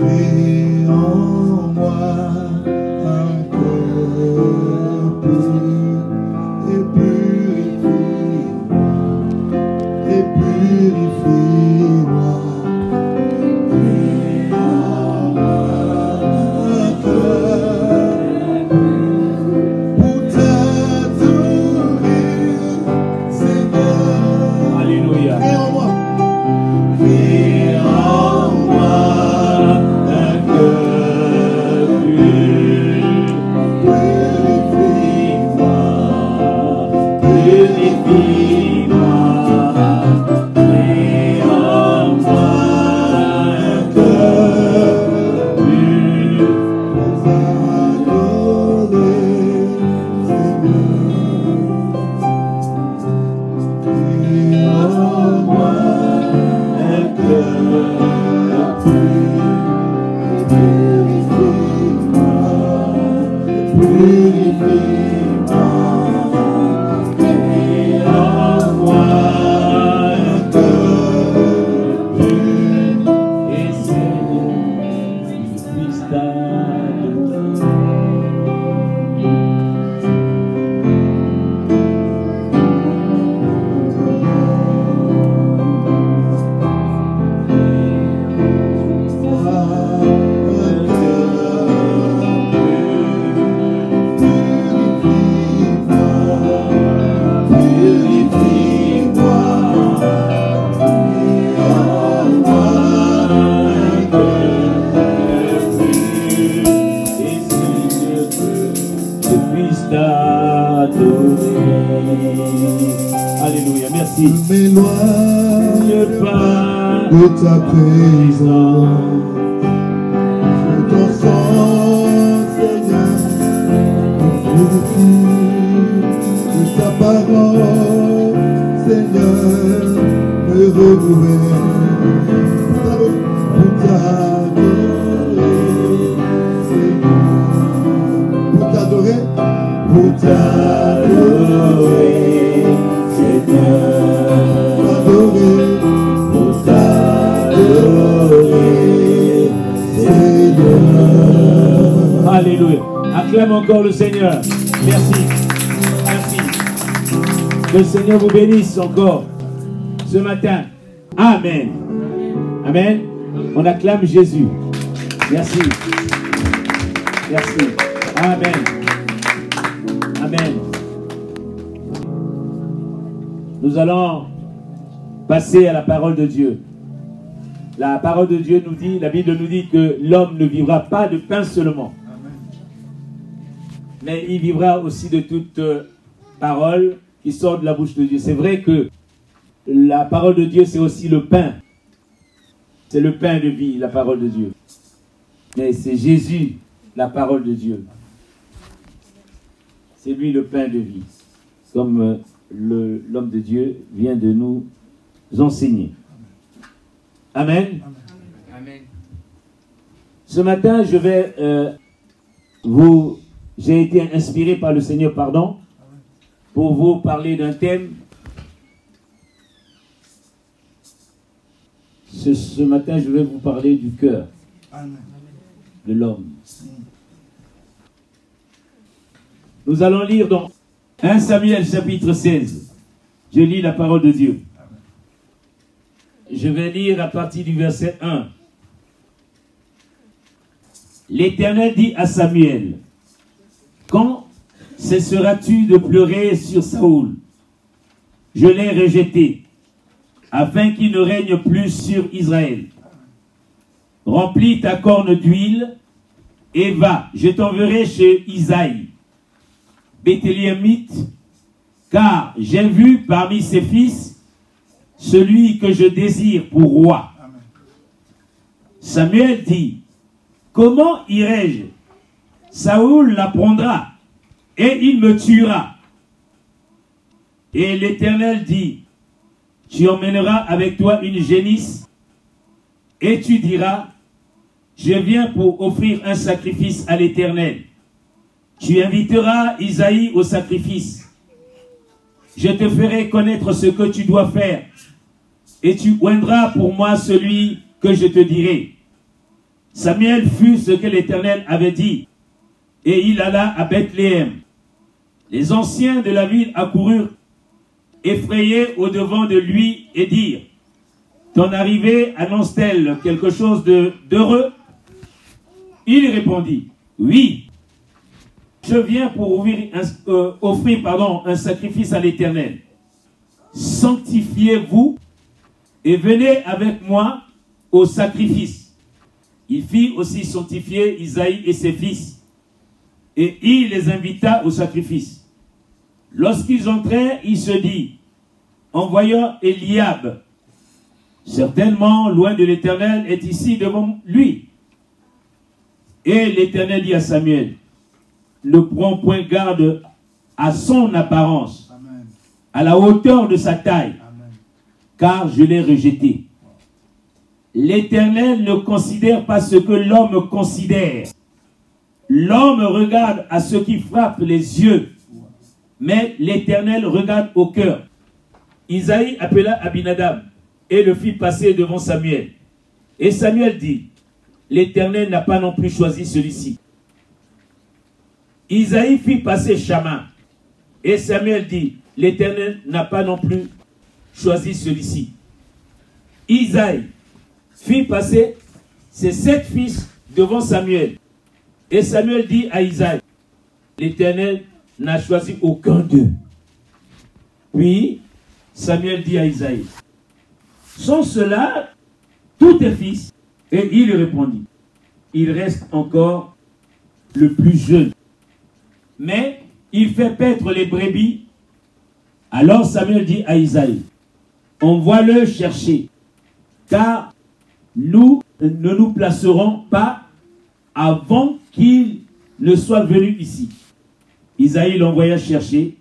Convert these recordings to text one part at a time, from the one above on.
Crée en moi de Seigneur vous bénisse encore ce matin. Amen. Amen. On acclame Jésus. Merci. Merci. Amen. Amen. Nous allons passer à la parole de Dieu. La parole de Dieu nous dit, la Bible nous dit que l'homme ne vivra pas de pain seulement, mais il vivra aussi de toute euh, parole qui sort de la bouche de Dieu. C'est vrai que la parole de Dieu, c'est aussi le pain. C'est le pain de vie, la parole de Dieu. Mais c'est Jésus, la parole de Dieu. C'est lui le pain de vie, comme euh, l'homme de Dieu vient de nous enseigner. Amen. Amen. Ce matin, je vais euh, vous. J'ai été inspiré par le Seigneur, pardon, pour vous parler d'un thème. Ce, ce matin, je vais vous parler du cœur de l'homme. Nous allons lire dans 1 Samuel chapitre 16. Je lis la parole de Dieu. Je vais lire à partir du verset 1. L'Éternel dit à Samuel, Quand cesseras-tu de pleurer sur Saoul? Je l'ai rejeté, afin qu'il ne règne plus sur Israël. Remplis ta corne d'huile et va, je t'enverrai chez Isaïe, Béthélémite, car j'ai vu parmi ses fils celui que je désire pour roi. Samuel dit, Comment irai-je? Saoul l'apprendra et il me tuera. Et l'Éternel dit, Tu emmèneras avec toi une génisse et tu diras, Je viens pour offrir un sacrifice à l'Éternel. Tu inviteras Isaïe au sacrifice. Je te ferai connaître ce que tu dois faire et tu oindras pour moi celui que je te dirai. Samuel fut ce que l'Éternel avait dit, et il alla à Bethléem. Les anciens de la ville accoururent, effrayés au devant de lui, et dirent, Ton arrivée annonce-t-elle quelque chose d'heureux? Il répondit, Oui, je viens pour euh, offrir pardon, un sacrifice à l'Éternel. Sanctifiez-vous et venez avec moi au sacrifice. Il fit aussi sanctifier Isaïe et ses fils, et il les invita au sacrifice. Lorsqu'ils entrèrent, il se dit, en voyant Eliab, certainement loin de l'Éternel, est ici devant lui. Et l'Éternel dit à Samuel, ne prends point garde à son apparence, Amen. à la hauteur de sa taille, Amen. car je l'ai rejeté. L'Éternel ne considère pas ce que l'homme considère. L'homme regarde à ce qui frappe les yeux, mais l'Éternel regarde au cœur. Isaïe appela Abinadab et le fit passer devant Samuel. Et Samuel dit, l'Éternel n'a pas non plus choisi celui-ci. Isaïe fit passer Shama. Et Samuel dit, l'Éternel n'a pas non plus choisi celui-ci. Isaïe fit passer ses sept fils devant Samuel. Et Samuel dit à Isaïe, l'Éternel n'a choisi aucun d'eux. Puis Samuel dit à Isaïe, sont ceux-là tous tes fils? Et il répondit, il reste encore le plus jeune. Mais il fait paître les brebis. Alors Samuel dit à Isaïe, envoie-le chercher, car nous ne nous placerons pas avant qu'il ne soit venu ici. Isaïe l'envoya chercher.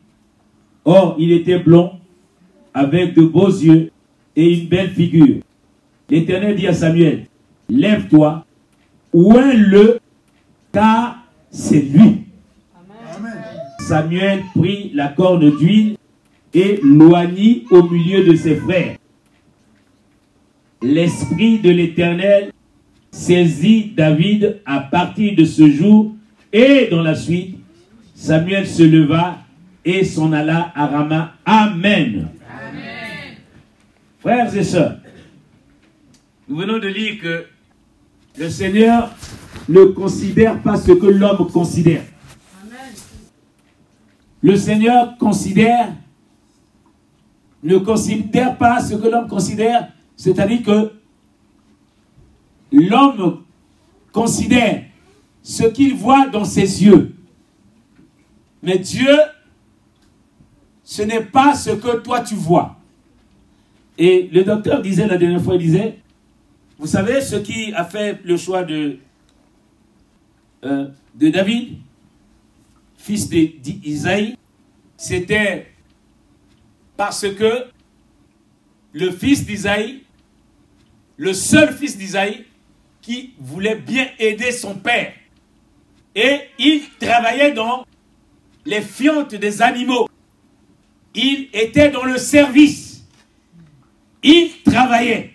Or, il était blond, avec de beaux yeux et une belle figure. L'Éternel dit à Samuel, lève-toi, ouin-le, car c'est lui. Amen. Samuel prit la corne d'huile et loignit au milieu de ses frères. L'Esprit de l'Éternel saisit David à partir de ce jour et dans la suite, Samuel se leva et s'en alla à Rama. Amen. Frères et sœurs, nous venons de lire que le Seigneur ne considère pas ce que l'homme considère. Le Seigneur considère, ne considère pas ce que l'homme considère, c'est-à-dire que l'homme considère ce qu'il voit dans ses yeux. Mais Dieu, ce n'est pas ce que toi tu vois. Et le docteur disait la dernière fois, il disait, vous savez ce qui a fait le choix de, euh, David fils d'Isaïe, c'était parce que le fils d'Isaïe, le seul fils d'Isaïe, qui voulait bien aider son père. Et il travaillait dans les fientes des animaux. Il était dans le service. Il travaillait.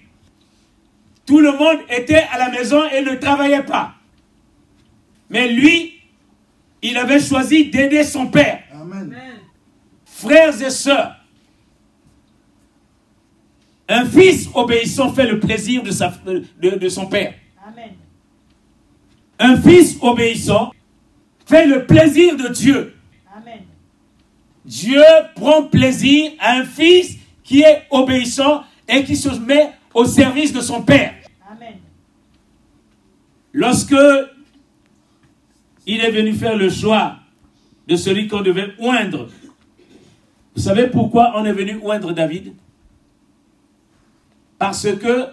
Tout le monde était à la maison et ne travaillait pas. Mais lui, il avait choisi d'aider son père. Amen. Frères et sœurs, un fils obéissant fait le plaisir de, sa- de- de son père. Amen. Un fils obéissant fait le plaisir de Dieu. Dieu prend plaisir à un fils qui est obéissant et qui se met au service de son père. Amen. Lorsque il est venu faire le choix de celui qu'on devait oindre, vous savez pourquoi on est venu oindre David? Parce que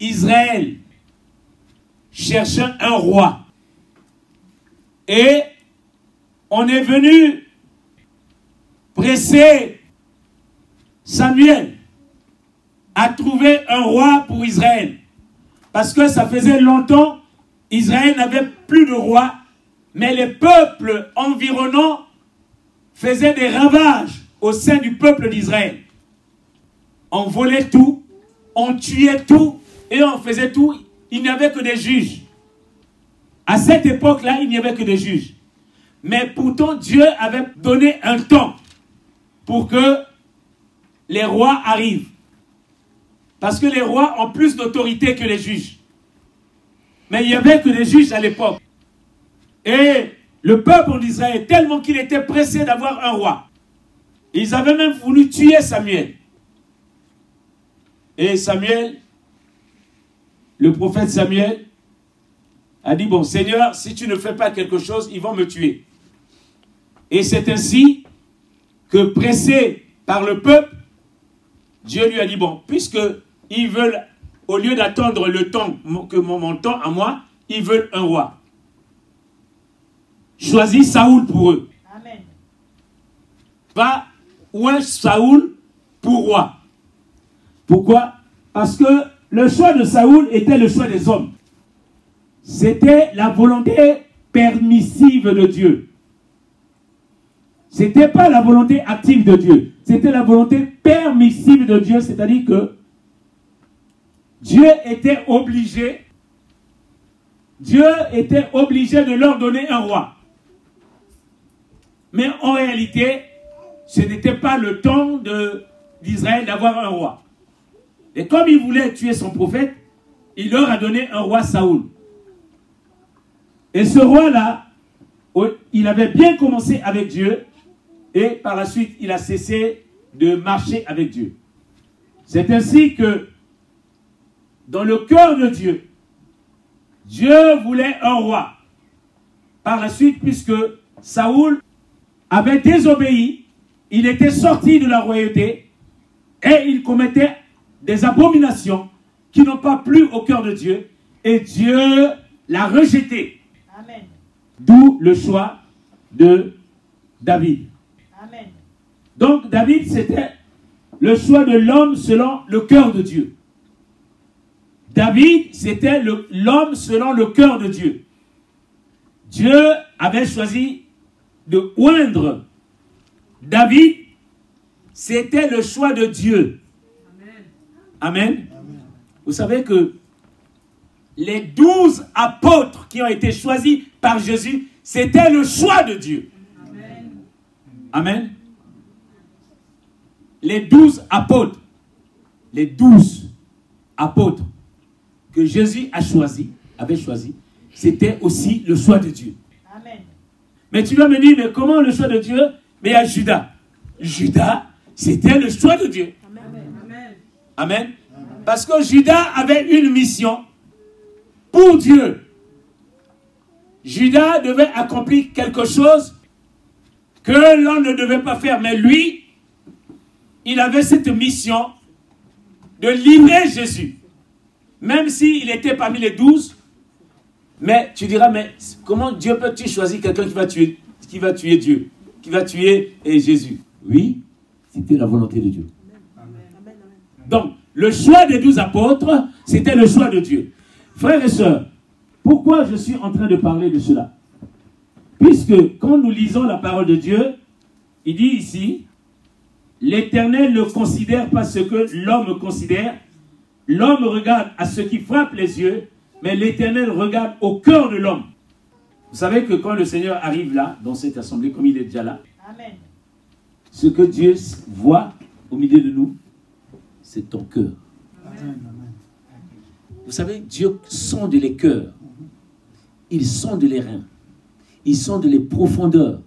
Israël cherchait un roi. Et on est venu presser Samuel à trouver un roi pour Israël. Parce que ça faisait longtemps, Israël n'avait plus de roi, mais les peuples environnants faisaient des ravages au sein du peuple d'Israël. On volait tout, on tuait tout et on faisait tout. Il n'y avait que des juges. À cette époque-là, il n'y avait que des juges. Mais pourtant, Dieu avait donné un temps pour que les rois arrivent. Parce que les rois ont plus d'autorité que les juges. Mais il n'y avait que des juges à l'époque. Et le peuple d'Israël, tellement qu'il était pressé d'avoir un roi, ils avaient même voulu tuer Samuel. Et Samuel, le prophète Samuel, a dit, bon Seigneur, si tu ne fais pas quelque chose, ils vont me tuer. Et c'est ainsi que pressé par le peuple, Dieu lui a dit, bon, puisque ils veulent, au lieu d'attendre le temps que mon temps à moi, ils veulent un roi. Choisis Saoul pour eux. Amen. Va ou un Saoul pour roi. Pourquoi? Parce que le choix de Saoul était le choix des hommes. C'était la volonté permissive de Dieu. C'était pas la volonté active de Dieu. C'était la volonté permissive de Dieu, c'est-à-dire que Dieu était obligé, Dieu était obligé de leur donner un roi. Mais en réalité, ce n'était pas le temps d'Israël d'avoir un roi. Et comme il voulait tuer son prophète, il leur a donné un roi Saoul. Et ce roi-là, il avait bien commencé avec Dieu, et par la suite, il a cessé de marcher avec Dieu. C'est ainsi que, dans le cœur de Dieu, Dieu voulait un roi. Par la suite, puisque Saoul avait désobéi, il était sorti de la royauté et il commettait des abominations qui n'ont pas plu au cœur de Dieu et Dieu l'a rejeté. Amen. D'où le choix de David. Amen. Donc David, c'était le choix de l'homme selon le cœur de Dieu. David, c'était l'homme selon le cœur de Dieu. Dieu avait choisi de oindre David. C'était le choix de Dieu. Amen. Vous savez que les douze apôtres qui ont été choisis par Jésus, c'était le choix de Dieu. Amen. Les douze apôtres, les douze apôtres que Jésus a choisi, avait choisi, c'était aussi le choix de Dieu. Amen. Mais tu vas me dire, mais comment le choix de Dieu? Mais il y a Judas. Judas, c'était le choix de Dieu. Amen. Parce que Judas avait une mission pour Dieu. Judas devait accomplir quelque chose que l'on ne devait pas faire. Mais lui, il avait cette mission de livrer Jésus. Même s'il était parmi les douze, mais tu diras, mais comment Dieu peut-il choisir quelqu'un qui va tuer, qui va tuer Dieu, qui va tuer eh, Jésus? Oui, c'était la volonté de Dieu. Donc, le choix des douze apôtres, c'était le choix de Dieu. Frères et sœurs, pourquoi je suis en train de parler de cela? Puisque quand nous lisons la parole de Dieu, il dit ici, l'Éternel ne considère pas ce que l'homme considère, l'homme regarde à ce qui frappe les yeux, mais l'Éternel regarde au cœur de l'homme. Vous savez que quand le Seigneur arrive là, dans cette assemblée, comme il est déjà là, Amen. ce que Dieu voit au milieu de nous, c'est ton cœur. Vous savez, Dieu sonde les cœurs. Il sonde les reins. Il sonde les profondeurs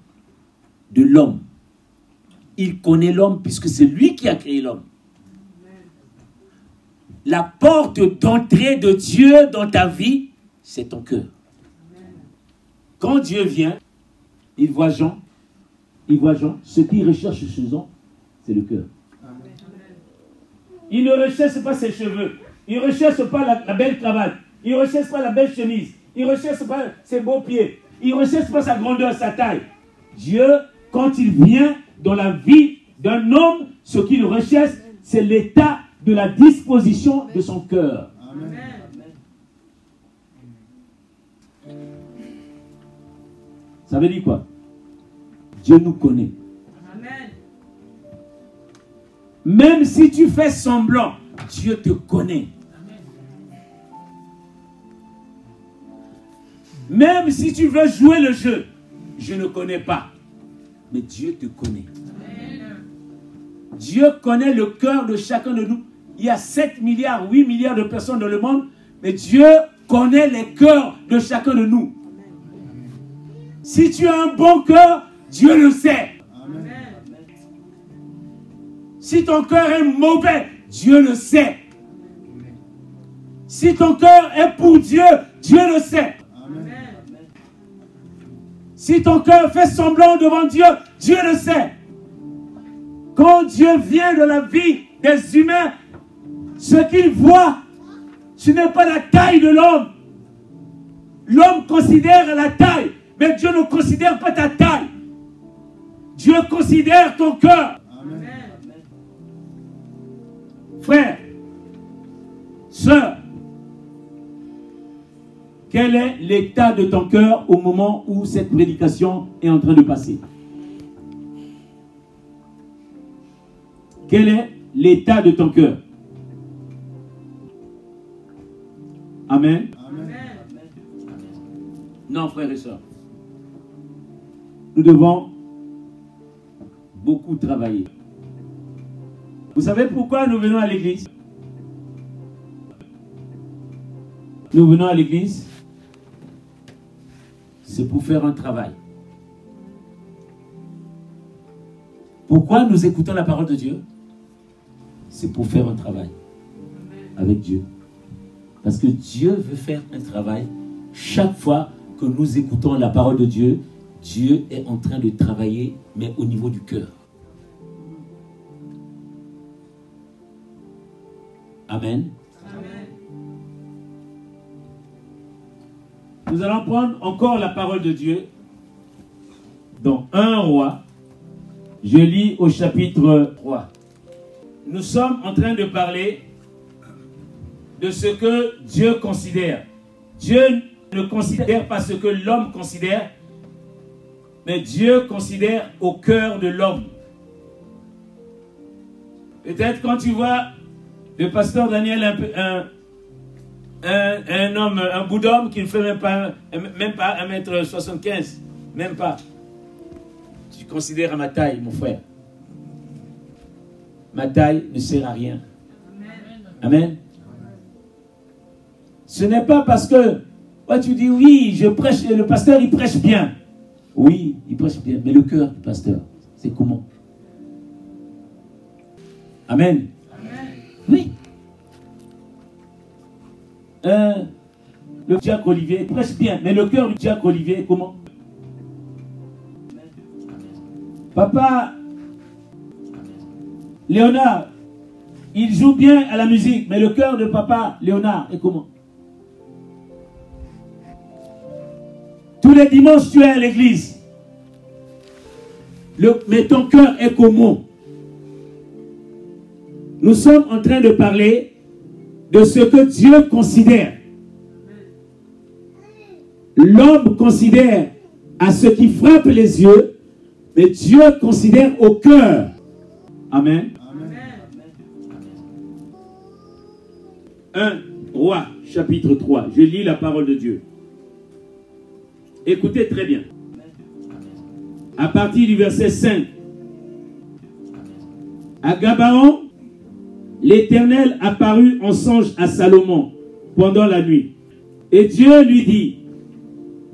de l'homme. Il connaît l'homme puisque c'est lui qui a créé l'homme. La porte d'entrée de Dieu dans ta vie, c'est ton cœur. Quand Dieu vient, il voit Jean, il voit Jean, ce qu'il recherche chez Jean, c'est le cœur. Il ne recherche pas ses cheveux. Il ne recherche pas la, la belle cravate. Il ne recherche pas la belle chemise. Il ne recherche pas ses beaux pieds. Il ne recherche pas sa grandeur, sa taille. Dieu, quand il vient dans la vie d'un homme, ce qu'il recherche, c'est l'état de la disposition de son cœur. Ça veut dire quoi? Dieu nous connaît. Même si tu fais semblant, Dieu te connaît. Même si tu veux jouer le jeu, je ne connais pas. Mais Dieu te connaît. Dieu connaît le cœur de chacun de nous. Il y a 7 milliards, 8 milliards de personnes dans le monde, mais Dieu connaît les cœurs de chacun de nous. Si tu as un bon cœur, Dieu le sait. Si ton cœur est mauvais, Dieu le sait. Si ton cœur est pour Dieu, Dieu le sait. Si ton cœur fait semblant devant Dieu, Dieu le sait. Quand Dieu vient de la vie des humains, ce qu'il voit, ce n'est pas la taille de l'homme. L'homme considère la taille, mais Dieu ne considère pas ta taille. Dieu considère ton cœur. Frère, sœur, quel est l'état de ton cœur au moment où cette prédication est en train de passer? Quel est l'état de ton cœur? Amen. Non, frères et sœurs. Nous devons beaucoup travailler. Vous savez pourquoi nous venons à l'église? Nous venons à l'église, c'est pour faire un travail. Pourquoi nous écoutons la parole de Dieu? C'est pour faire un travail avec Dieu. Parce que Dieu veut faire un travail. Chaque fois que nous écoutons la parole de Dieu, Dieu est en train de travailler, mais au niveau du cœur. Amen. Nous allons prendre encore la parole de Dieu dans un roi. Je lis au chapitre 3. Nous sommes en train de parler de ce que Dieu considère. Dieu ne considère pas ce que l'homme considère, mais Dieu considère au cœur de l'homme. Peut-être quand tu vois le pasteur Daniel, un, peu- un, un homme, un bout d'homme qui ne fait même pas, même pas 1m75, même pas. Tu considères à ma taille, mon frère. Ma taille ne sert à rien. Amen. Ce n'est pas parce que ouais, tu dis oui, je prêche, le pasteur il prêche bien. Oui, il prêche bien, mais le cœur du pasteur, c'est comment? Amen. Oui. Euh, le diacre Olivier prêche bien, mais le cœur du diacre Olivier, comment? Papa! Léonard, il joue bien à la musique, mais le cœur de papa Léonard est comment? Tous les dimanches, tu es à l'église. Mais ton cœur est comment? Nous sommes en train de parler de ce que Dieu considère. L'homme considère à ce qui frappe les yeux, mais Dieu considère au cœur. Amen. 1 Roi, chapitre 3. Je lis la parole de Dieu. Écoutez très bien. À partir du verset 5. À Gabaon, l'Éternel apparut en songe à Salomon pendant la nuit. Et Dieu lui dit,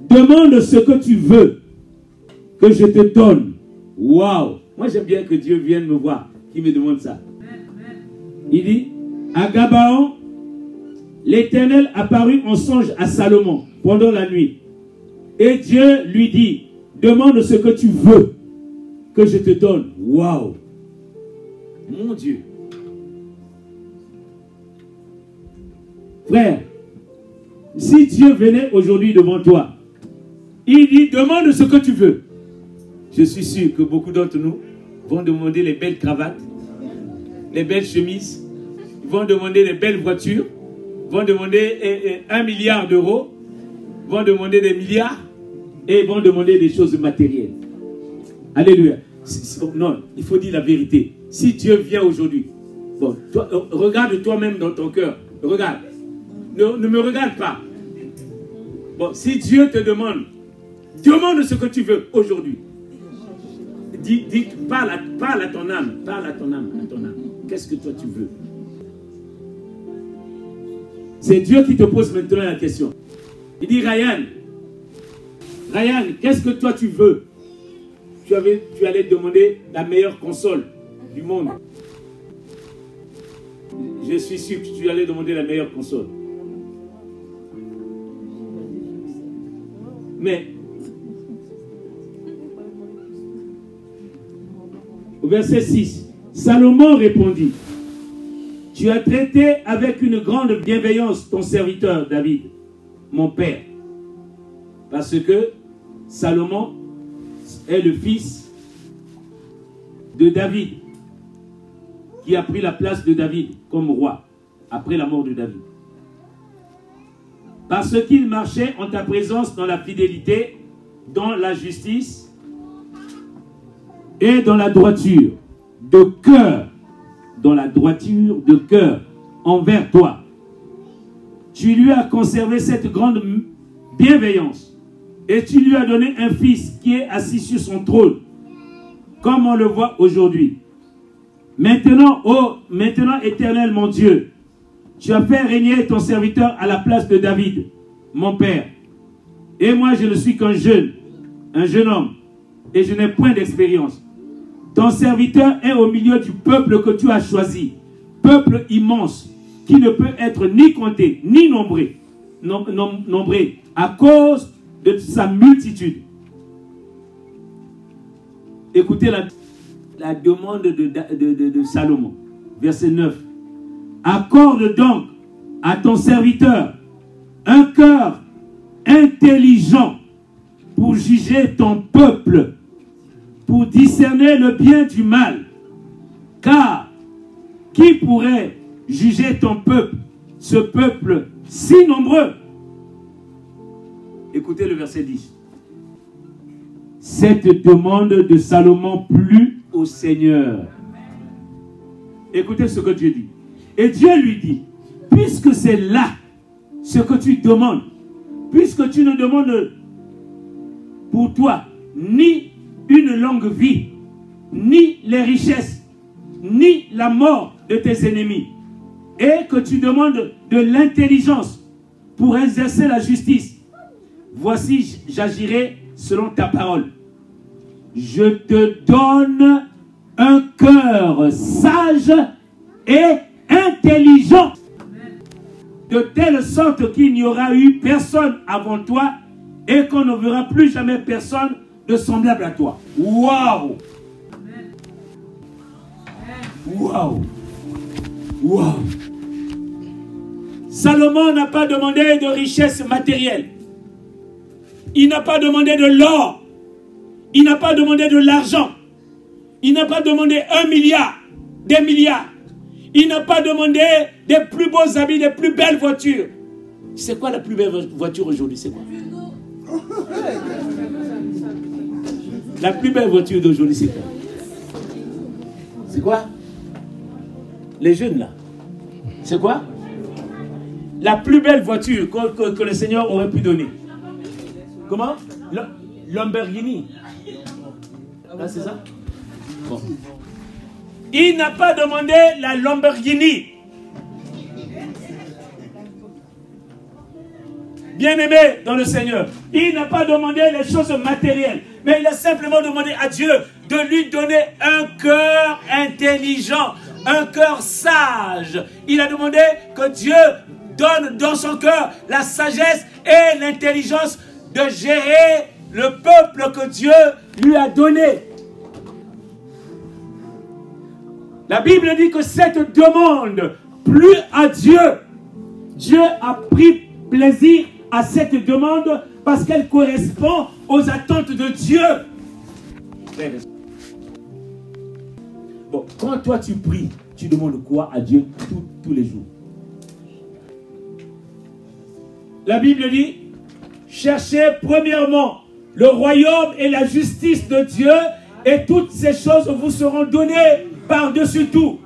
demande ce que tu veux que je te donne. Waouh! Moi j'aime bien que Dieu vienne me voir, qui me demande ça. Il dit, à Gabaon, l'Éternel apparut en songe à Salomon pendant la nuit. Et Dieu lui dit, demande ce que tu veux que je te donne. Waouh! Mon Dieu. Frère, si Dieu venait aujourd'hui devant toi, il dit, demande ce que tu veux. Je suis sûr que beaucoup d'entre nous vont demander les belles cravates, les belles chemises, vont demander les belles voitures, vont demander eh, eh, un milliard d'euros, vont demander des milliards et vont demander des choses matérielles. Alléluia. Si- Non, il faut dire la vérité. Si Dieu vient aujourd'hui, bon, euh, regarde toi-même dans ton cœur. Regarde. Ne, me regarde pas. Bon, si Dieu te demande, demande ce que tu veux aujourd'hui. Dis, parle, à, parle à ton âme, parle à ton âme, à ton âme. Qu'est-ce que toi tu veux? C'est Dieu qui te pose maintenant la question. Il dit, Ryan, Ryan, qu'est-ce que toi tu veux? Tu, avais, tu allais demander la meilleure console du monde. Je suis sûr que tu allais demander la meilleure console. Mais au verset 6, Salomon répondit, tu as traité avec une grande bienveillance ton serviteur David, mon père, parce que Salomon est le fils de David, qui a pris la place de David comme roi après la mort de David. Parce qu'il marchait en ta présence dans la fidélité, dans la justice et dans la droiture de cœur, dans la droiture de cœur envers toi. Tu lui as conservé cette grande bienveillance et tu lui as donné un fils qui est assis sur son trône, comme on le voit aujourd'hui. Maintenant, ô maintenant éternel mon Dieu, tu as fait régner ton serviteur à la place de David, mon père. Et moi, je ne suis qu'un jeune, un jeune homme, et je n'ai point d'expérience. Ton serviteur est au milieu du peuple que tu as choisi, peuple immense, qui ne peut être ni compté, ni nombré, à cause de sa multitude. Écoutez la, demande de, de, de Salomon, verset 9. Accorde donc à ton serviteur un cœur intelligent pour juger ton peuple, pour discerner le bien du mal. Car qui pourrait juger ton peuple, ce peuple si nombreux? Écoutez le verset 10. Cette demande de Salomon plut au Seigneur. Écoutez ce que Dieu dit. Et Dieu lui dit, puisque c'est là ce que tu demandes, puisque tu ne demandes pour toi ni une longue vie, ni les richesses, ni la mort de tes ennemis, et que tu demandes de l'intelligence pour exercer la justice, voici j'agirai selon ta parole. Je te donne un cœur sage et intelligent, de telle sorte qu'il n'y aura eu personne avant toi et qu'on ne verra plus jamais personne de semblable à toi. Waouh! Waouh! Waouh! Salomon n'a pas demandé de richesse matérielle. Il n'a pas demandé de l'or. Il n'a pas demandé de l'argent. Il n'a pas demandé un milliard, des milliards. Il n'a pas demandé des plus beaux habits, des plus belles voitures. C'est quoi la plus belle voiture aujourd'hui C'est quoi? La plus belle voiture d'aujourd'hui, c'est quoi? C'est quoi? Les jeunes là. C'est quoi? La plus belle voiture que, le Seigneur aurait pu donner. Comment? Lamborghini. Là, c'est ça? Il n'a pas demandé la Lamborghini. Bien-aimé dans le Seigneur, il n'a pas demandé les choses matérielles, mais il a simplement demandé à Dieu de lui donner un cœur intelligent, un cœur sage. Il a demandé que Dieu donne dans son cœur la sagesse et l'intelligence de gérer le peuple que Dieu lui a donné. La Bible dit que cette demande plus à Dieu. Dieu a pris plaisir à cette demande parce qu'elle correspond aux attentes de Dieu. Bon, quand toi tu pries, tu demandes quoi à Dieu tous les jours? La Bible dit, cherchez premièrement le royaume et la justice de Dieu et toutes ces choses vous seront données par-dessus tout.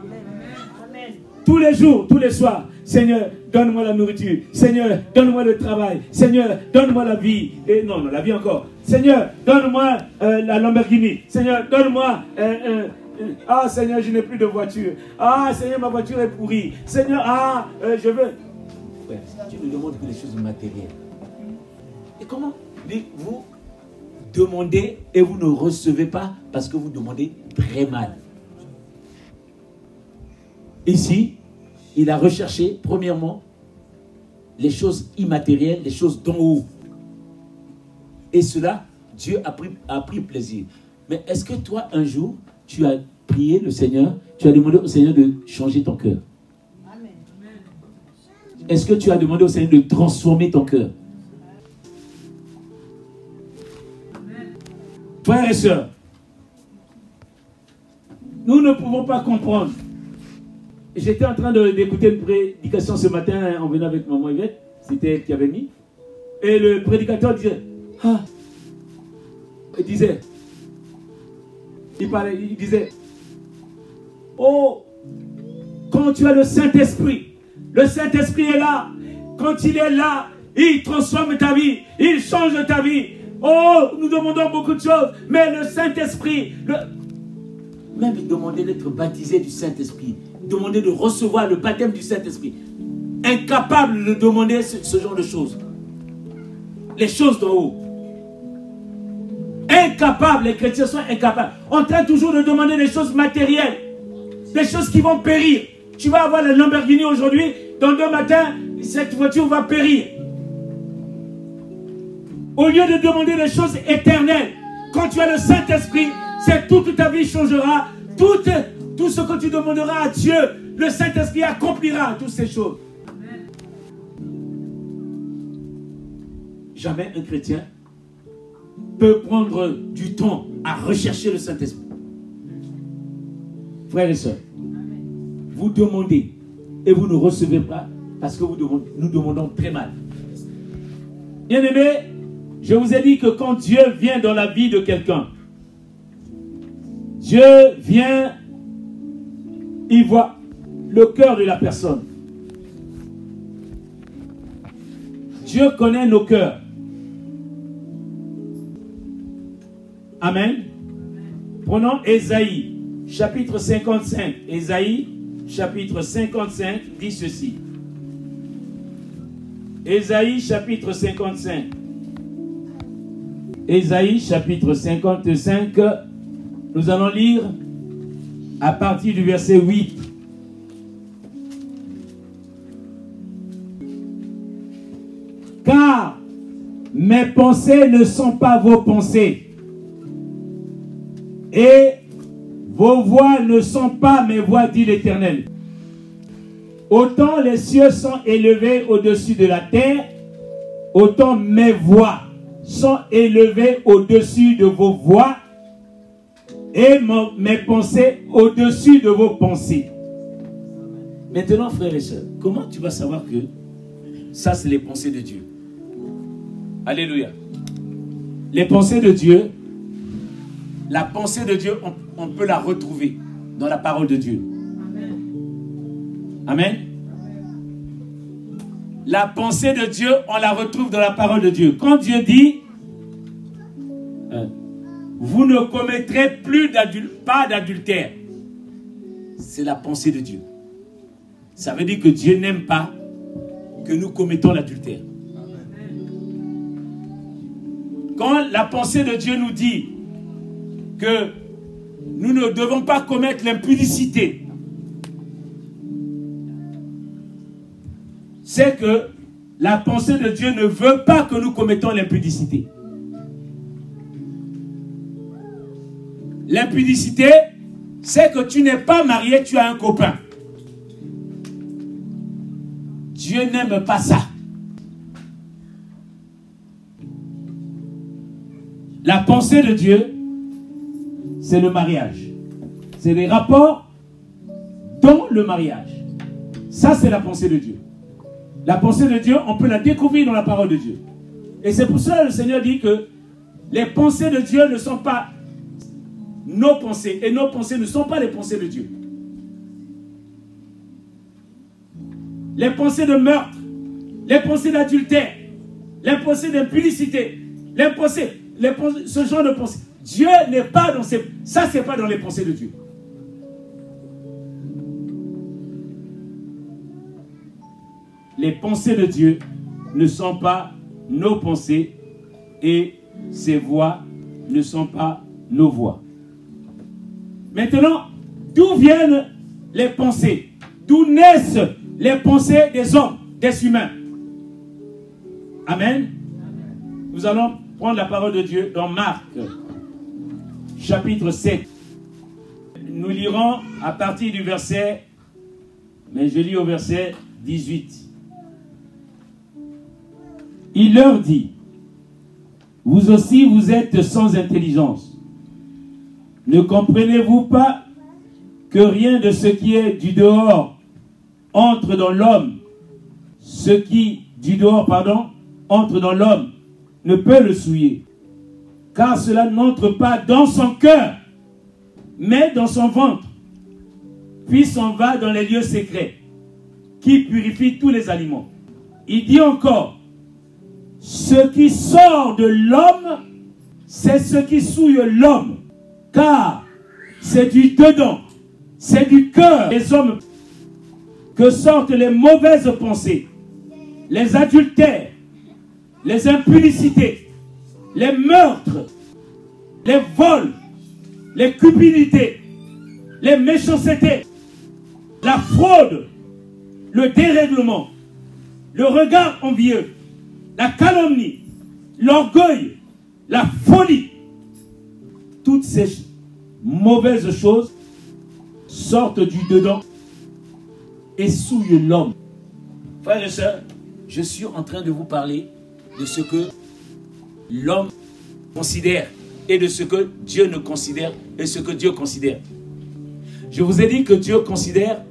Tous les jours, tous les soirs. Seigneur, donne-moi la nourriture. Seigneur, donne-moi le travail. Seigneur, donne-moi la vie. Et non, non, la vie encore. Seigneur, donne-moi euh, la Lamborghini. Seigneur, donne-moi... euh, euh, euh, ah Seigneur, je n'ai plus de voiture. Ah Seigneur, ma voiture est pourrie. Seigneur, ah, euh, je veux... Ouais, tu ne demandes que les choses matérielles. Et comment Mais Vous demandez et vous ne recevez pas parce que vous demandez très mal. Ici, il a recherché, premièrement, les choses immatérielles, les choses d'en haut. Et cela, Dieu a pris, a pris plaisir. Mais est-ce que toi, un jour, tu as prié le Seigneur, tu as demandé au Seigneur de changer ton cœur? Est-ce que tu as demandé au Seigneur de transformer ton cœur? Frères et sœurs, nous ne pouvons pas comprendre. J'étais en train d'écouter une prédication ce matin en venant avec maman Yvette. C'était elle qui avait mis. Et le prédicateur disait, ah, il disait, il parlait, il disait, oh, quand tu as le Saint-Esprit, le Saint-Esprit est là. Quand il est là, il transforme ta vie, il change ta vie. Oh, nous demandons beaucoup de choses, mais le Saint-Esprit, le- Même demander d'être baptisé du Saint-Esprit, demander de recevoir le baptême du Saint-Esprit. Incapable de demander ce, genre de choses. Les choses d'en haut. incapables, les chrétiens sont incapables. En train toujours de demander des choses matérielles, des choses qui vont périr. Tu vas avoir la Lamborghini aujourd'hui, dans deux matins, cette voiture va périr. Au lieu de demander des choses éternelles, quand tu as le Saint-Esprit, c'est toute ta vie changera. Tout, tout ce que tu demanderas à Dieu, le Saint-Esprit accomplira toutes ces choses. Jamais un chrétien peut prendre du temps à rechercher le Saint-Esprit. Frères et sœurs, vous demandez et vous ne recevez pas parce que vous demandez- nous demandons très mal. Bien aimé, je vous ai dit que quand Dieu vient dans la vie de quelqu'un, Dieu vient, il voit le cœur de la personne. Dieu connaît nos cœurs. Amen. Prenons Ésaïe, chapitre 55. Ésaïe, chapitre 55, dit ceci. Ésaïe, chapitre 55. Ésaïe, chapitre 55. Nous allons lire à partir du verset 8. Car mes pensées ne sont pas vos pensées et vos voix ne sont pas mes voix, dit l'Éternel. Autant les cieux sont élevés au-dessus de la terre, autant mes voix sont élevées au-dessus de vos voix et mes pensées au-dessus de vos pensées. Maintenant, frères et sœurs, comment tu vas savoir que ça, c'est les pensées de Dieu? Alléluia. Les pensées de Dieu, la pensée de Dieu, on, peut la retrouver dans la parole de Dieu. Amen. La pensée de Dieu, on la retrouve dans la parole de Dieu. Quand Dieu dit, euh, vous ne commettrez plus pas d'adultère, c'est la pensée de Dieu. Ça veut dire que Dieu n'aime pas que nous commettons l'adultère. Quand la pensée de Dieu nous dit que nous ne devons pas commettre l'impudicité, c'est que la pensée de Dieu ne veut pas que nous commettons l'impudicité. L'impudicité, c'est que tu n'es pas marié, tu as un copain. Dieu n'aime pas ça. La pensée de Dieu, c'est le mariage. C'est les rapports dans le mariage. Ça, c'est la pensée de Dieu. La pensée de Dieu, on peut la découvrir dans la parole de Dieu. Et c'est pour cela que le Seigneur dit que les pensées de Dieu ne sont pas nos pensées. Et nos pensées ne sont pas les pensées de Dieu. les pensées de meurtre, les pensées d'adultère, les pensées d'impudicité, les pensées, les ce genre de pensées. Dieu n'est pas dans ces... Ça, c'est pas dans les pensées de Dieu. Les pensées de Dieu ne sont pas nos pensées et ses voix ne sont pas nos voix. Maintenant, d'où viennent les pensées? D'où naissent les pensées des hommes, des humains? Amen. Nous allons prendre la parole de Dieu dans Marc, chapitre 7. Nous lirons à partir du verset, mais je lis au verset 18. Il leur dit, vous aussi vous êtes sans intelligence. Ne comprenez-vous pas que rien de ce qui est du dehors entre dans l'homme, ce qui du dehors, pardon, entre dans l'homme, ne peut le souiller, car cela n'entre pas dans son cœur, mais dans son ventre, puis s'en va dans les lieux secrets, qui purifient tous les aliments. Il dit encore, ce qui sort de l'homme, c'est ce qui souille l'homme, car c'est du dedans, c'est du cœur des hommes que sortent les mauvaises pensées, les adultères, les impudicités, les meurtres, les vols, les cupidités, les méchancetés, la fraude, le dérèglement, le regard envieux, la calomnie, l'orgueil, la folie. Toutes ces mauvaises choses sortent du dedans et souillent l'homme. Frères et sœurs, Je suis en train de vous parler de ce que l'homme considère et de ce que Dieu ne considère et ce que Dieu considère. Je vous ai dit que Dieu considère,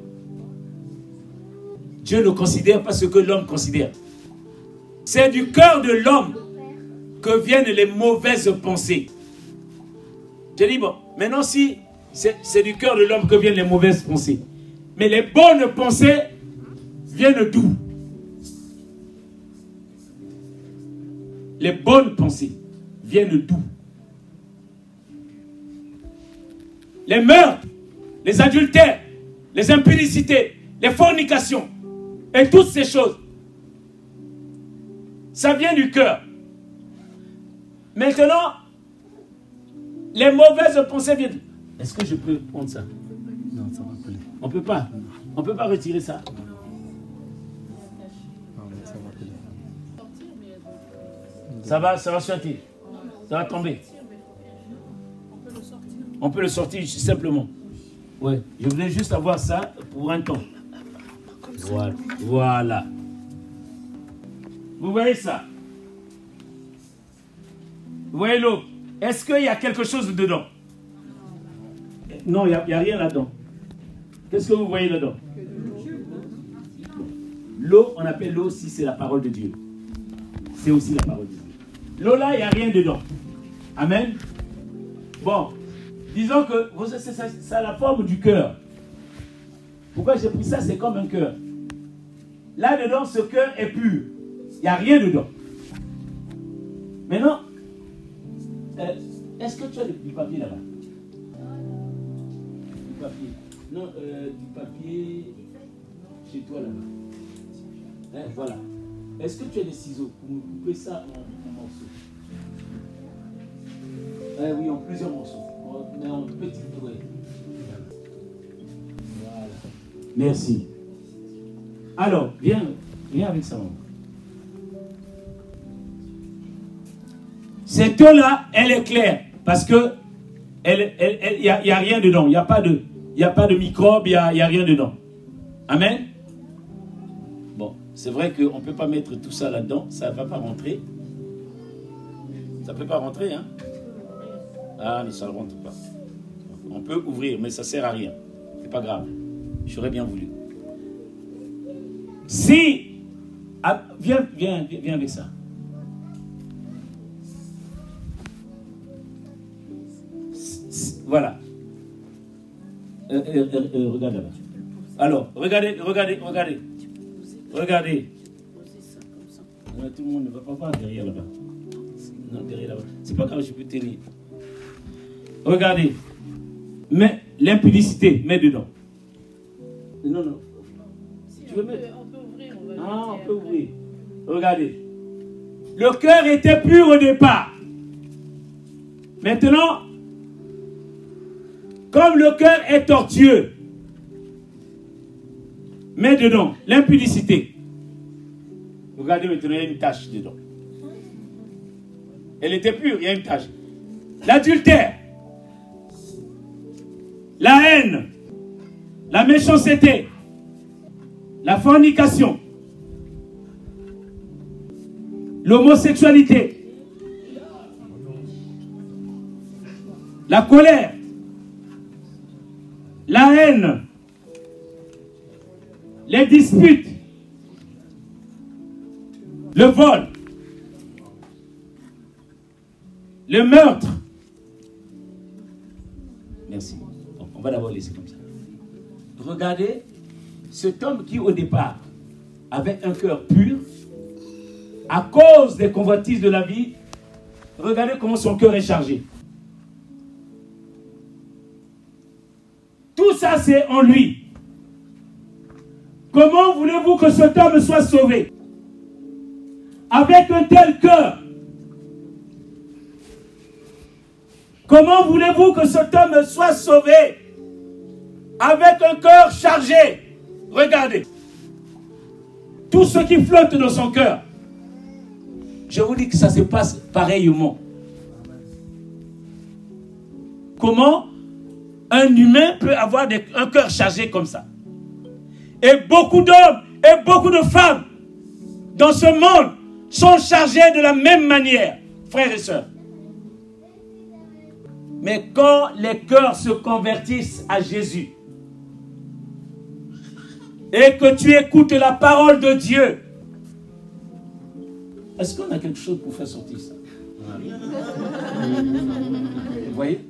Dieu ne considère pas ce que l'homme considère. C'est du cœur de l'homme que viennent les mauvaises pensées. J'ai dit, bon, maintenant si c'est du cœur de l'homme que viennent les mauvaises pensées, mais les bonnes pensées viennent d'où? Les bonnes pensées viennent d'où? Les meurtres, les adultères, les impudicités, les fornications et toutes ces choses. Ça vient du cœur. Maintenant, les mauvaises pensées viennent. Est-ce que je peux prendre ça? Non, ça va. On peut pas. On peut pas retirer ça. Ça va, ça va sortir. Ça va tomber. On peut le sortir simplement. Ouais. Je voulais juste avoir ça pour un temps. Voilà. Voilà. Vous voyez ça? Vous voyez l'eau? Est-ce qu'il y a quelque chose dedans? Non, il n'y a, rien là-dedans. Qu'est-ce que vous voyez là-dedans? L'eau, on appelle l'eau si c'est la parole de Dieu. C'est aussi la parole de Dieu. L'eau là, il n'y a rien dedans. Amen. Bon, disons que c'est ça, la forme du cœur. Pourquoi j'ai pris ça? C'est comme un cœur. Là-dedans, ce cœur est pur. Il n'y a rien dedans. Maintenant, est-ce que tu as du papier là-bas? Du papier. Non, euh, du papier chez toi là-bas. Hein, voilà. Est-ce que tu as des ciseaux? Pour couper ça en, morceaux Eh oui, en plusieurs morceaux. Mais en petits ouais. Voilà. Merci. Alors, viens, viens avec ça. Cette eau-là, elle est claire parce que elle, elle, elle- y a, rien dedans. Il n'y a pas de, il a pas de microbes, il n'y a, a rien dedans. Amen? Bon, c'est vrai qu'on ne peut pas mettre tout ça là-dedans, ça ne va pas rentrer. Ça ne peut pas rentrer, hein? Ah, mais ça ne rentre pas. On peut ouvrir, mais ça ne sert à rien. C'est pas grave. J'aurais bien voulu. Si. ah, viens, viens viens avec ça. Voilà. Euh, euh, euh, regarde là-bas. Alors, regardez, regardez, regardez. Regardez. Tout le monde ne va pas voir derrière là-bas. Non, derrière là-bas. C'est pas grave, je peux tenir. Regardez. Mais l'impudicité, mets dedans. Non, non. Tu veux mettre? On peut ouvrir, on va Ah, on peut après. ouvrir. Regardez. Le cœur était pur au départ. Maintenant, comme le cœur est tortueux, mets dedans l'impudicité. Regardez maintenant, il y a une tache dedans. Elle était pure, il y a une tache. L'adultère, la haine, la méchanceté, la fornication, l'homosexualité, la colère, la haine, les disputes, le vol, le meurtre. Merci. On va d'abord laisser comme ça. Regardez cet homme qui au départ avait un cœur pur, à cause des convoitises de la vie, regardez comment son cœur est chargé. Ça, c'est en lui. Comment voulez-vous que cet homme soit sauvé? Avec un tel cœur. Comment voulez-vous que cet homme soit sauvé? Avec un cœur chargé. Regardez. Tout ce qui flotte dans son cœur. Je vous dis que ça se passe pareillement. Comment un humain peut avoir un cœur chargé comme ça. Et beaucoup d'hommes et beaucoup de femmes dans ce monde sont chargés de la même manière, frères et sœurs. Mais quand les cœurs se convertissent à Jésus et que tu écoutes la parole de Dieu, est-ce qu'on a quelque chose pour faire sortir ça? Vous voyez?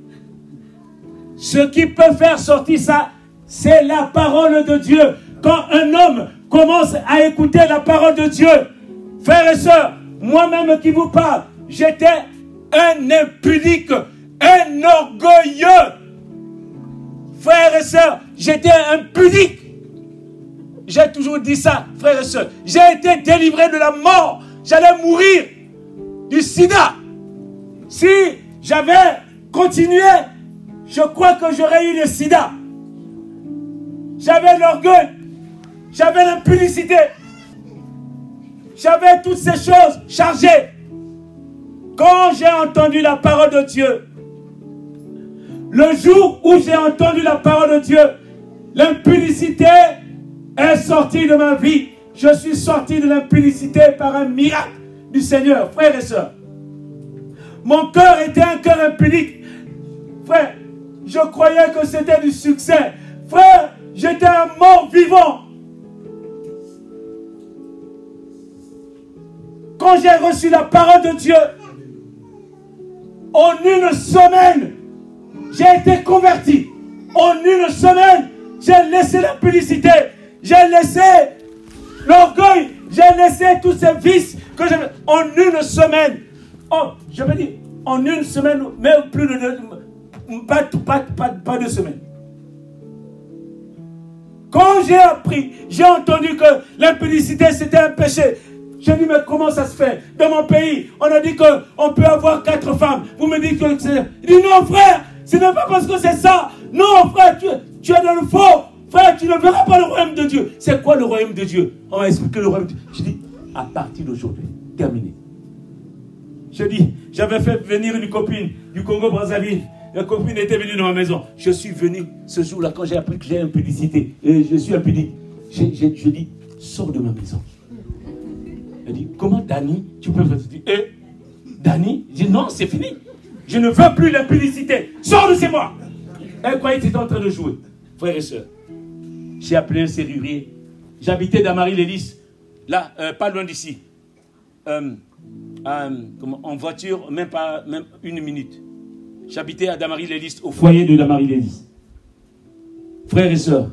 Ce qui peut faire sortir ça, c'est la parole de Dieu. Quand un homme commence à écouter la parole de Dieu, frères et sœurs, moi-même qui vous parle, j'étais un impudique, un orgueilleux. Frères et sœurs, j'étais un pudique. J'ai toujours dit ça, frères et sœurs. J'ai été délivré de la mort. J'allais mourir du sida. Si j'avais continué, je crois que j'aurais eu le sida. J'avais l'orgueil. J'avais l'impudicité. J'avais toutes ces choses chargées. Quand j'ai entendu la parole de Dieu, le jour où j'ai entendu la parole de Dieu, l'impudicité est sortie de ma vie. Je suis sorti de l'impudicité par un miracle du Seigneur, frères et sœurs. Mon cœur était un cœur impudique. Frère, je croyais que c'était du succès. Frère, j'étais un mort vivant. Quand j'ai reçu la parole de Dieu, en une semaine, j'ai été converti. En une semaine, j'ai laissé la publicité. J'ai laissé l'orgueil. J'ai laissé tous ces vices que j'avais. En une semaine. Oh, je veux dire, en une semaine, même plus de deux, pas, pas, pas, pas deux semaines. Quand j'ai appris, j'ai entendu que l'impudicité c'était un péché. J'ai dit, mais comment ça se fait? Dans mon pays, on a dit qu'on peut avoir quatre femmes. Vous me dites que c'est. Il dit, non, frère, ce n'est pas parce que c'est ça. Non, frère, tu, es dans le faux. Frère, tu ne verras pas le royaume de Dieu. C'est quoi le royaume de Dieu? On m'a expliqué le royaume de Dieu. Je dis, à partir d'aujourd'hui, terminé. Je dis, j'avais fait venir une copine du Congo-Brazzaville. La copine était venue dans ma maison. Je suis venu ce jour-là quand j'ai appris que j'ai impudicité. Et je suis impudique. Je dis, sors de ma maison. Elle dit, comment Dani, tu peux faire ça? Eh, Dani? Je dis, non, c'est fini. Je ne veux plus l'impudicité. Sors de chez moi. Elle croyait que c'était en train de jouer. Frères et sœurs, j'ai appelé un serrurier. J'habitais dans Marie-Lélis, là, euh, pas loin d'ici. Euh, euh, en voiture, même pas même une minute. J'habitais à Damary-les-Lys, au foyer de Damary-les-Lys. Frères et sœurs,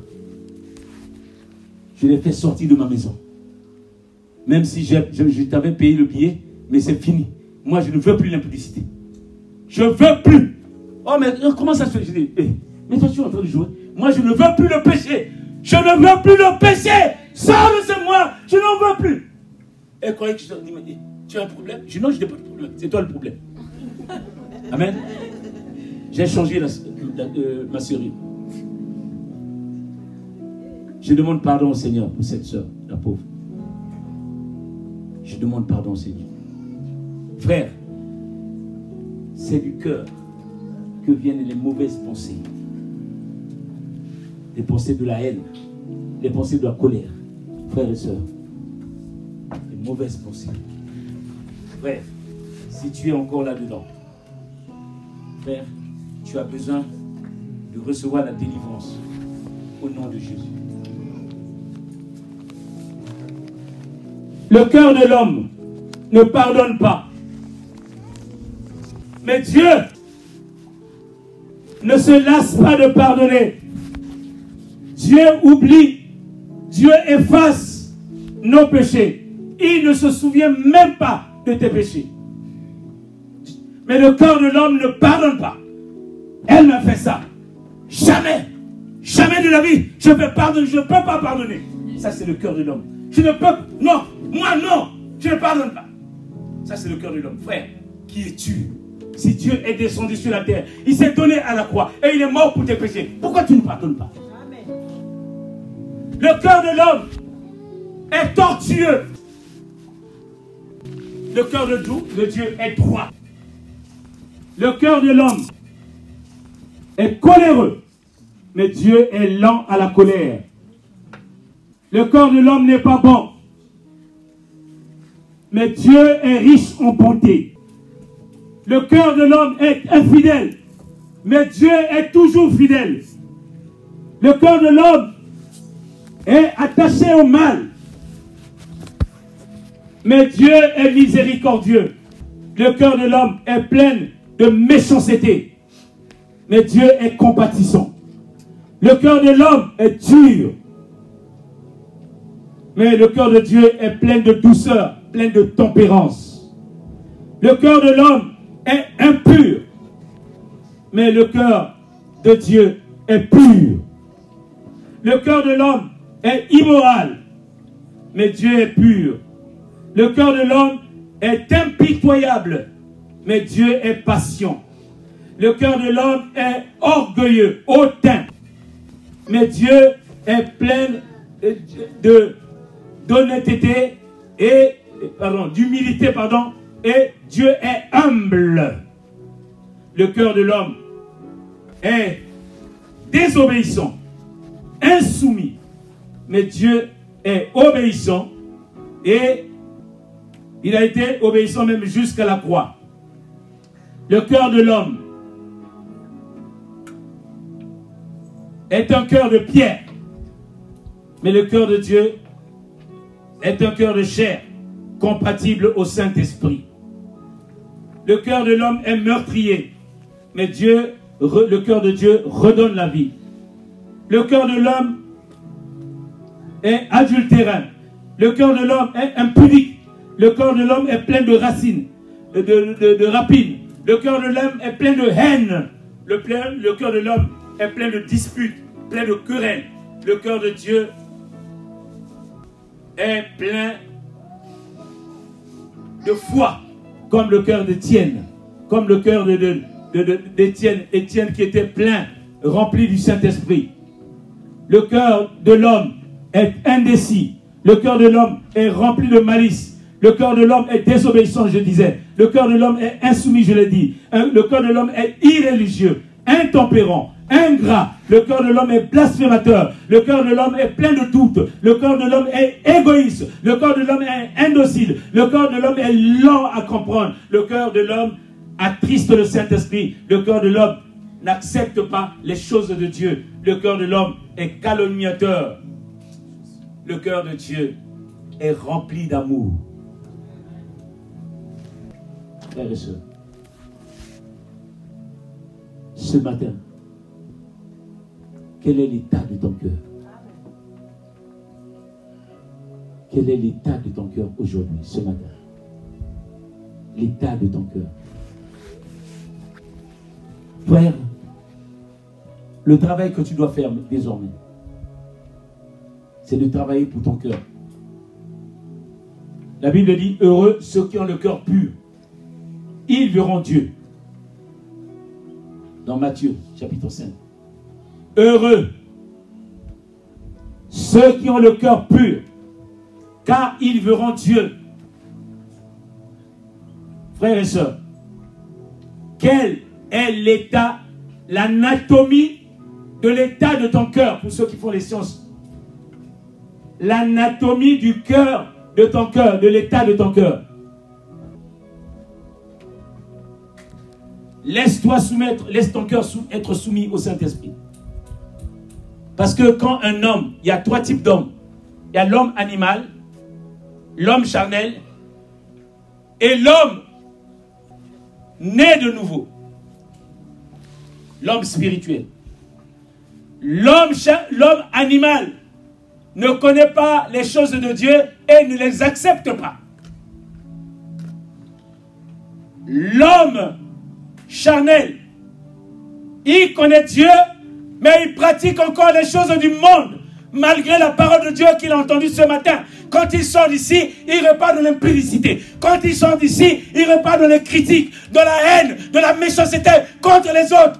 je l'ai fait sortir de ma maison. Même si je, t'avais payé le billet, mais c'est fini. Moi, je ne veux plus l'impudicité. Je ne veux plus. Oh, mais euh, comment ça se fait? Je dis, eh, mais toi, tu es en train de jouer. Moi, je ne veux plus le péché. Je ne veux plus le péché. Sors de moi. Je n'en veux plus. Je dis, mais, eh, tu as un problème? Je dis, non, je n'ai pas de problème. C'est toi le problème. Amen. J'ai changé la, euh, ma serrure. Je demande pardon au Seigneur pour cette soeur, la pauvre. Je demande pardon au Seigneur. Frère, c'est du cœur que viennent les mauvaises pensées. Les pensées de la haine, les pensées de la colère. Frères et sœurs, les mauvaises pensées. Frère, si tu es encore là-dedans, frère, tu as besoin de recevoir la délivrance au nom de Jésus. Le cœur de l'homme ne pardonne pas. Mais Dieu ne se lasse pas de pardonner. Dieu oublie. Dieu efface nos péchés. Il ne se souvient même pas de tes péchés. Mais le cœur de l'homme ne pardonne pas. Elle m'a fait ça. Jamais. Jamais de la vie. Je peux pardonner. Je ne peux pas pardonner. Ça, c'est le cœur de l'homme. Je ne peux. Non. Moi, non. Je ne pardonne pas. Ça, c'est le cœur de l'homme. Frère, qui es-tu? Si Dieu est descendu sur la terre, il s'est donné à la croix et il est mort pour tes péchés. Pourquoi tu ne pardonnes pas? Le cœur de l'homme est tortueux. Le cœur de Dieu est droit. Le cœur de l'homme est coléreux, mais Dieu est lent à la colère. Le corps de l'homme n'est pas bon, mais Dieu est riche en bonté. Le cœur de l'homme est infidèle, mais Dieu est toujours fidèle. Le cœur de l'homme est attaché au mal, mais Dieu est miséricordieux. Le cœur de l'homme est plein de méchanceté, mais Dieu est compatissant. Le cœur de l'homme est dur, mais le cœur de Dieu est plein de douceur, plein de tempérance. Le cœur de l'homme est impur, mais le cœur de Dieu est pur. Le cœur de l'homme est immoral, mais Dieu est pur. Le cœur de l'homme est impitoyable, mais Dieu est patient. Le cœur de l'homme est orgueilleux, hautain, mais Dieu est plein d'honnêteté et d'humilité pardon et Dieu est humble. Le cœur de l'homme est désobéissant, insoumis, mais Dieu est obéissant et il a été obéissant même jusqu'à la croix. Le cœur de l'homme est un cœur de pierre, mais le cœur de Dieu est un cœur de chair, compatible au Saint-Esprit. Le cœur de l'homme est meurtrier, mais Dieu, le cœur de Dieu redonne la vie. Le cœur de l'homme est adultérin. Le cœur de l'homme est impudique. Le cœur de l'homme est plein de racines, de, de- rapines. Le cœur de l'homme est plein de haine. Le, le cœur de l'homme est plein de disputes, plein de querelles. Le cœur de Dieu est plein de foi, comme le cœur d'Étienne, comme le cœur de, de- de- de- d'Étienne, Étienne qui était plein, rempli du Saint-Esprit. Le cœur de l'homme est indécis. Le cœur de l'homme est rempli de malice. Le cœur de l'homme est désobéissant, je disais. Le cœur de l'homme est insoumis, je l'ai dit. Hein, Le cœur de l'homme est irréligieux, intempérant, ingrat. Le cœur de l'homme est blasphémateur. Le cœur de l'homme est plein de doutes. Le cœur de l'homme est égoïste. Le cœur de l'homme est indocile. Le cœur de l'homme est lent à comprendre. Le cœur de l'homme attriste le Saint-Esprit. Le cœur de l'homme n'accepte pas les choses de Dieu. Le cœur de l'homme est calomniateur. Le cœur de Dieu est rempli d'amour. Frères et sœurs, ce matin, quel est l'état de ton cœur? Quel est l'état de ton cœur aujourd'hui, ce matin? L'état de ton cœur. Frère, le travail que tu dois faire désormais, c'est de travailler pour ton cœur. La Bible dit, heureux ceux qui ont le cœur pur. Ils verront Dieu. Dans Matthieu, chapitre 5. Heureux ceux qui ont le cœur pur, car ils verront Dieu. Frères et sœurs, quel est l'état, l'anatomie de l'état de ton cœur, pour ceux qui font les sciences? L'anatomie du cœur, de ton cœur, de l'état de ton cœur. Laisse-toi soumettre, laisse ton cœur être soumis au Saint-Esprit. Parce que quand un homme, il y a trois types d'hommes. Il y a l'homme animal, l'homme charnel et l'homme né de nouveau. L'homme spirituel. L'homme animal ne connaît pas les choses de Dieu et ne les accepte pas. L'homme charnel, il connaît Dieu, mais il pratique encore les choses du monde, malgré la parole de Dieu qu'il a entendue ce matin. Quand il sort d'ici, il repart dans l'impudicité. Quand il sort d'ici, il repart dans les critiques, dans la haine, de la méchanceté contre les autres.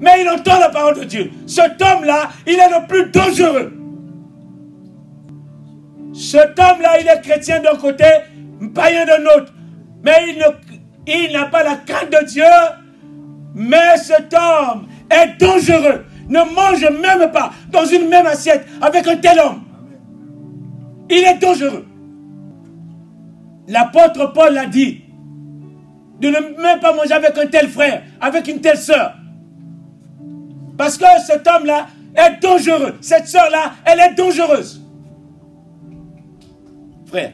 Mais il entend la parole de Dieu. Cet homme-là, il est le plus dangereux. Cet homme-là, il est chrétien d'un côté, païen d'un autre. Mais il n'a pas la crainte de Dieu. Mais cet homme est dangereux. Ne mange même pas dans une même assiette avec un tel homme. Il est dangereux. L'apôtre Paul l'a dit. De ne même pas manger avec un tel frère, avec une telle sœur. Parce que cet homme-là est dangereux. Cette sœur-là, elle est dangereuse. Frère,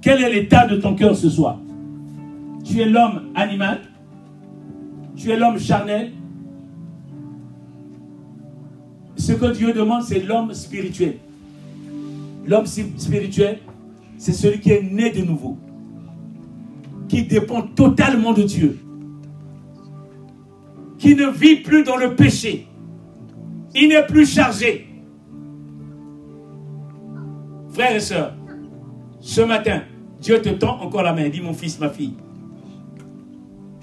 quel est l'état de ton cœur ce soir? Tu es l'homme animal Tu es l'homme charnel Ce que Dieu demande, c'est l'homme spirituel. L'homme spirituel, c'est celui qui est né de nouveau, qui dépend totalement de Dieu, qui ne vit plus dans le péché. Il n'est plus chargé. Frères et sœurs, ce matin, Dieu te tend encore la main. Dis mon fils, ma fille.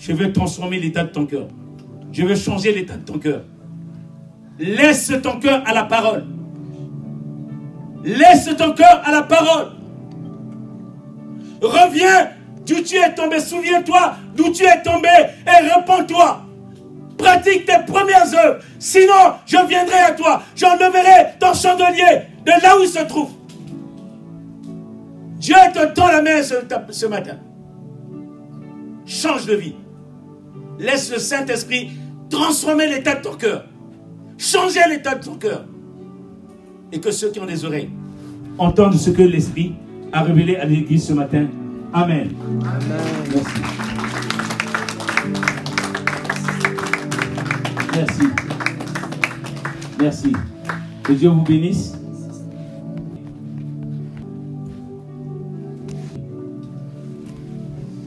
Je veux transformer l'état de ton cœur. Je veux changer l'état de ton cœur. Laisse ton cœur à la parole. Laisse ton cœur à la parole. Reviens d'où tu es tombé. Souviens-toi d'où tu es tombé et réponds-toi. Pratique tes premières œuvres. Sinon, je viendrai à toi. J'enleverai ton chandelier de là où il se trouve. Dieu te tend la main ce, ce matin. Change de vie. Laisse le Saint-Esprit transformer l'état de ton cœur. Changer l'état de ton cœur. Et que ceux qui ont des oreilles entendent ce que l'Esprit a révélé à l'Église ce matin. Amen. Merci. Merci. Merci. Que Dieu vous bénisse.